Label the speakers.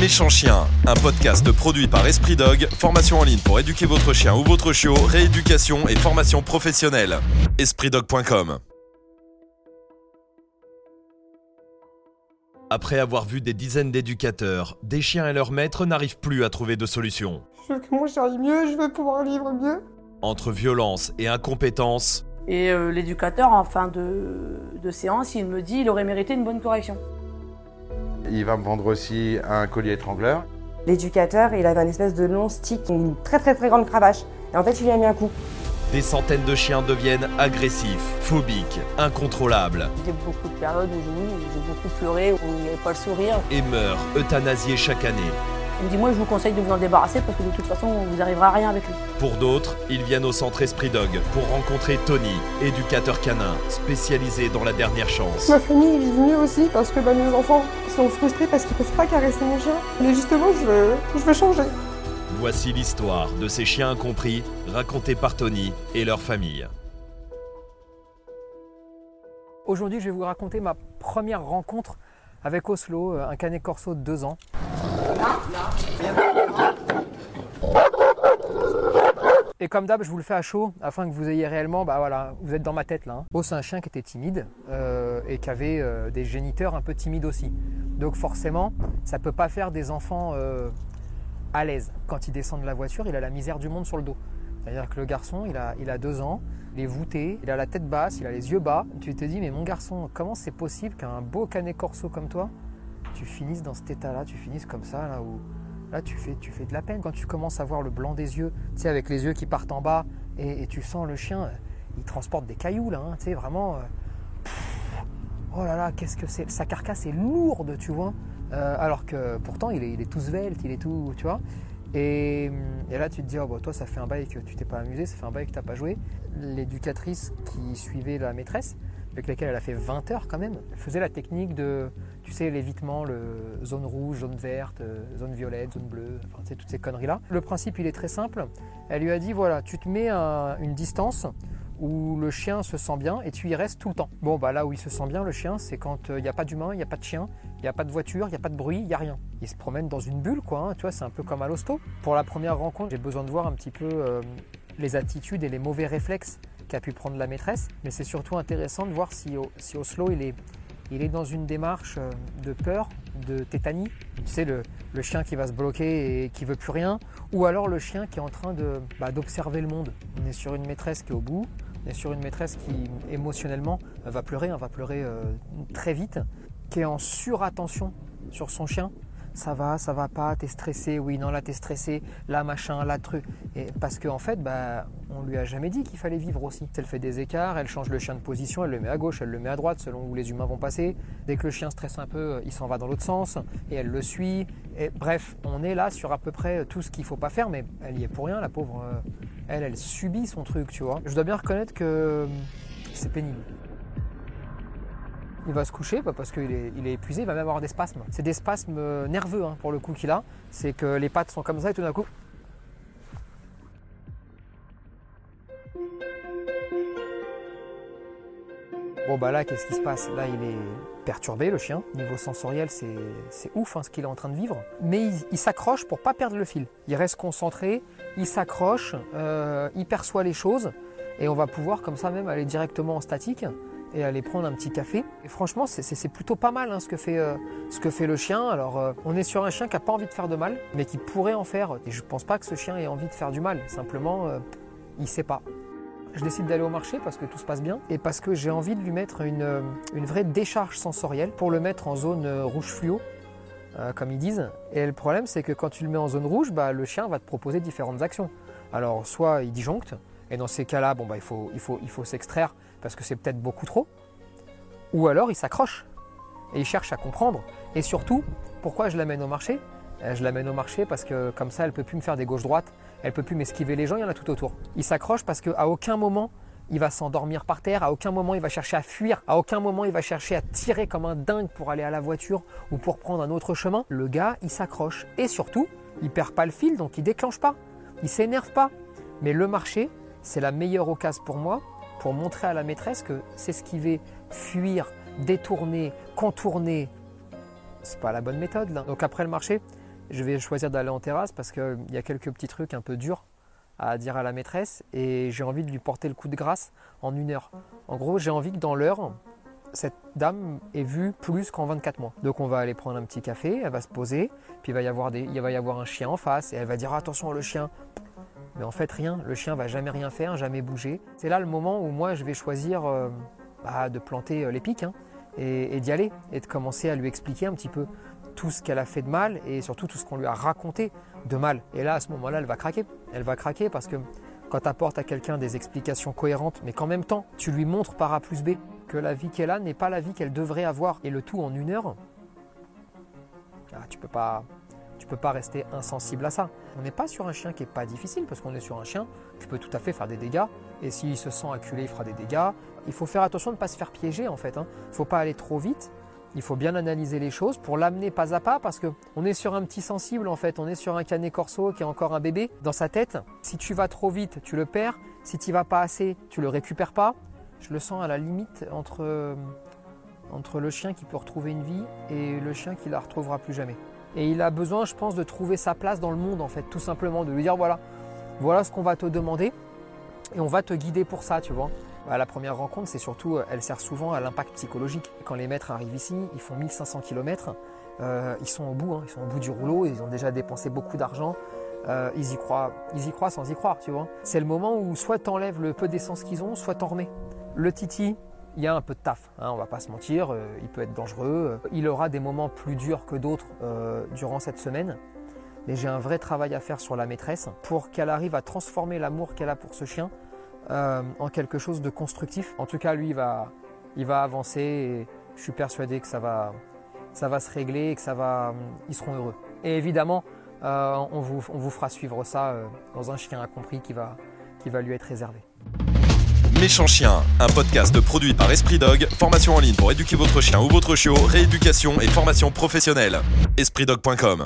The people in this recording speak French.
Speaker 1: Méchant Chien, un podcast produit par Esprit Dog, formation en ligne pour éduquer votre chien ou votre chiot, rééducation et formation professionnelle. EspritDog.com Après avoir vu des dizaines d'éducateurs, des chiens et leurs maîtres n'arrivent plus à trouver de solution.
Speaker 2: Je veux que mon chien aille mieux, je veux pouvoir vivre mieux.
Speaker 1: Entre violence et incompétence,
Speaker 3: Et euh, l'éducateur, en fin de, de séance, il me dit il aurait mérité une bonne correction.
Speaker 4: Il va me vendre aussi un collier étrangleur.
Speaker 2: L'éducateur, il avait un espèce de long stick, une très très très grande cravache. Et en fait, il lui a mis un coup.
Speaker 1: des centaines de chiens deviennent agressifs, phobiques, incontrôlables
Speaker 3: J'ai beaucoup de périodes où oui, j'ai beaucoup pleuré, où il n'y avait pas le sourire.
Speaker 1: et meurent euthanasiés chaque année.
Speaker 3: Il me dit moi je vous conseille de vous en débarrasser parce que de toute façon vous n'arriverez à rien avec lui.
Speaker 1: Pour d'autres, ils viennent au centre Esprit Dog pour rencontrer Tony, éducateur canin, spécialisé dans la dernière chance.
Speaker 2: Ma famille vit mieux aussi parce que bah, mes enfants sont frustrés parce qu'ils peuvent pas caresser mon chien. Mais justement, je veux, je veux changer.
Speaker 1: Voici l'histoire de ces chiens incompris, racontée par Tony et leur famille.
Speaker 5: Aujourd'hui, je vais vous raconter ma première rencontre avec Oslo, euh, un canet corso de deux ans. Et comme d'hab, je vous le fais à chaud afin que vous ayez réellement, bah voilà, vous êtes dans ma tête là. hein. Oh, c'est un chien qui était timide euh, et qui avait euh, des géniteurs un peu timides aussi. Donc forcément, ça peut pas faire des enfants euh, à l'aise. Quand il descend de la voiture, il a la misère du monde sur le dos. C'est-à-dire que le garçon, il a, il a deux ans, il est voûté, il a la tête basse, il a les yeux bas. Tu te dis, mais mon garçon, comment c'est possible qu'un beau canet corso comme toi, tu finisses dans cet état-là, tu finisses comme ça, là où là tu fais, tu fais de la peine. Quand tu commences à voir le blanc des yeux, tu sais, avec les yeux qui partent en bas, et, tu sens le chien, euh, il transporte des cailloux là, hein, tu sais, vraiment. euh, oh là là, qu'est-ce que c'est Sa carcasse est lourde, tu vois. Euh, alors que pourtant, il est, il est tout svelte, il est tout, tu vois. Et, et là, tu te dis, oh, bah, toi, ça fait un bail que tu t'es pas amusé, ça fait un bail que tu n'as pas joué. L'éducatrice qui suivait la maîtresse, avec laquelle elle a fait 20 heures quand même, elle faisait la technique de, tu sais, l'évitement, le zone rouge, zone verte, euh, zone violette, zone bleue, enfin, tu sais, toutes ces conneries-là. Le principe, il est très simple. Elle lui a dit, voilà, tu te mets à une distance où le chien se sent bien et tu y restes tout le temps. Bon, bah là où il se sent bien, le chien, c'est quand il n'y a pas d'humain, il n'y a pas de chien, il n'y a pas de voiture, il n'y a pas de bruit, il n'y a rien. Il se promène dans une bulle, quoi, hein, tu vois, c'est un peu comme à l'hosto. Pour la première rencontre, j'ai besoin de voir un petit peu euh, les attitudes et les mauvais réflexes qu'a pu prendre la maîtresse, mais c'est surtout intéressant de voir si, si Oslo, il est, dans une démarche euh, de peur, de tétanie. Tu sais, le, chien qui va se bloquer et qui veut plus rien, ou alors le chien qui est en train bah, d'observer le monde. On est sur une maîtresse qui est au bout, on est sur une maîtresse qui émotionnellement va pleurer, hein, va pleurer euh, très vite, qui est en surattention sur son chien. Ça va, ça va pas, t'es stressé, oui, non, là t'es stressé, là machin, là truc. Et parce qu'en en fait, bah, on lui a jamais dit qu'il fallait vivre aussi. Elle fait des écarts, elle change le chien de position, elle le met à gauche, elle le met à droite selon où les humains vont passer. Dès que le chien stresse un peu, il s'en va dans l'autre sens et elle le suit. Et bref, on est là sur à peu près tout ce qu'il faut pas faire, mais elle y est pour rien, la pauvre. euh, Elle, elle subit son truc, tu vois. Je dois bien reconnaître que c'est pénible. Il va se coucher bah, parce qu'il est, épuisé, il va même avoir des spasmes. C'est des spasmes euh, nerveux hein, pour le coup qu'il a. C'est que les pattes sont comme ça et tout d'un coup. Bon bah là qu'est-ce qui se passe? Là il est perturbé le chien. Niveau sensoriel c'est ouf hein, ce qu'il est en train de vivre. Mais il, il s'accroche pour pas perdre le fil. Il reste concentré, il s'accroche, euh, il perçoit les choses et on va pouvoir comme ça même aller directement en statique et aller prendre un petit café. Et franchement, c'est- plutôt pas mal hein, ce, que fait, euh, ce que fait le chien. Alors, euh, on est sur un chien qui n'a pas envie de faire de mal, mais qui pourrait en faire. Et je pense pas que ce chien ait envie de faire du mal. Simplement, euh, il sait pas. Je décide d'aller au marché parce que tout se passe bien et parce que j'ai envie de lui mettre une, une vraie décharge sensorielle pour le mettre en zone rouge fluo. comme ils disent. Et le problème, c'est que quand tu le mets en zone rouge, bah, le chien va te proposer différentes actions. Alors, soit il disjoncte, et dans ces cas-là, bah, il faut s'extraire parce que c'est peut-être beaucoup trop. Ou alors il s'accroche et il cherche à comprendre. Et surtout, pourquoi je l'amène au marché? Euh, Je l'amène au marché parce que comme ça, elle peut plus me faire des gauches-droites, elle peut plus m'esquiver les gens, il y en a tout autour. Il s'accroche parce qu'à aucun moment, il va s'endormir par terre, à aucun moment il va chercher à fuir, à aucun moment il va chercher à tirer comme un dingue pour aller à la voiture ou pour prendre un autre chemin. Le gars, il s'accroche. Et surtout, il perd pas le fil, donc il déclenche pas. Il s'énerve pas. Mais le marché, c'est la meilleure occasion pour moi pour montrer à la maîtresse que s'esquiver, fuir, détourner, contourner, c'est pas la bonne méthode. Donc après le marché, je vais choisir d'aller en terrasse parce qu'il y a quelques petits trucs un peu durs à dire à la maîtresse et j'ai envie de lui porter le coup de grâce en une heure. En gros, j'ai envie que dans l'heure, cette dame ait vu plus qu'en 24 mois. Donc on va aller prendre un petit café, elle va se poser, puis va y avoir, il va y avoir un chien en face et elle va dire attention le chien. Mais en fait rien, le chien va jamais rien faire, jamais bouger. C'est là le moment où moi je vais choisir euh, bah, de planter euh, les pics hein, et, d'y aller et de commencer à lui expliquer un petit peu tout ce qu'elle a fait de mal et surtout tout ce qu'on lui a raconté de mal. Et là, à ce moment-là, elle va craquer. Elle va craquer parce que quand tu apportes à quelqu'un des explications cohérentes, mais qu'en même temps, tu lui montres par A plus B que la vie qu'elle a n'est pas la vie qu'elle devrait avoir, et le tout en une heure, ah, tu peux pas, tu peux pas rester insensible à ça. On n'est pas sur un chien qui est pas difficile, parce qu'on est sur un chien qui peut tout à fait faire des dégâts, et s'il se sent acculé, il fera des dégâts. Il faut faire attention de ne pas se faire piéger en fait. Hein. Il ne faut pas aller trop vite. Il faut bien analyser les choses pour l'amener pas à pas parce qu'on est sur un petit sensible en fait, on est sur un canet corso qui est encore un bébé dans sa tête. Si tu vas trop vite, tu le perds. Si tu vas pas assez, tu le récupères pas. Je le sens à la limite entre, entre le chien qui peut retrouver une vie et le chien qui la retrouvera plus jamais. Et il a besoin, je pense, de trouver sa place dans le monde en fait, tout simplement, de lui dire voilà, voilà ce qu'on va te demander et on va te guider pour ça, tu vois. Bah, la première rencontre, c'est surtout, elle sert souvent à l'impact psychologique. Quand les maîtres arrivent ici, ils font 1500 km, euh, ils sont au bout, hein, ils sont au bout du rouleau, ils ont déjà dépensé beaucoup d'argent, euh, ils y croient, ils y croient sans y croire, tu vois. C'est le moment où soit t'enlèves le peu d'essence qu'ils ont, soit t'en remets. Le Titi, il y a un peu de taf, hein, on va pas se mentir, euh, il peut être dangereux, il aura des moments plus durs que d'autres durant cette semaine. Mais j'ai un vrai travail à faire sur la maîtresse pour qu'elle arrive à transformer l'amour qu'elle a pour ce chien euh, en quelque chose de constructif. En tout cas, lui, il va, il va avancer et je suis persuadé que ça va, ça va se régler et que ça va, ils seront heureux. Et évidemment, euh, on, vous, on, vous, fera suivre ça euh, dans un chien incompris qui va, qui va lui être réservé.
Speaker 1: Méchant Chien, un podcast produit par Esprit Dog, formation en ligne pour éduquer votre chien ou votre chiot, rééducation et formation professionnelle. EspritDog.com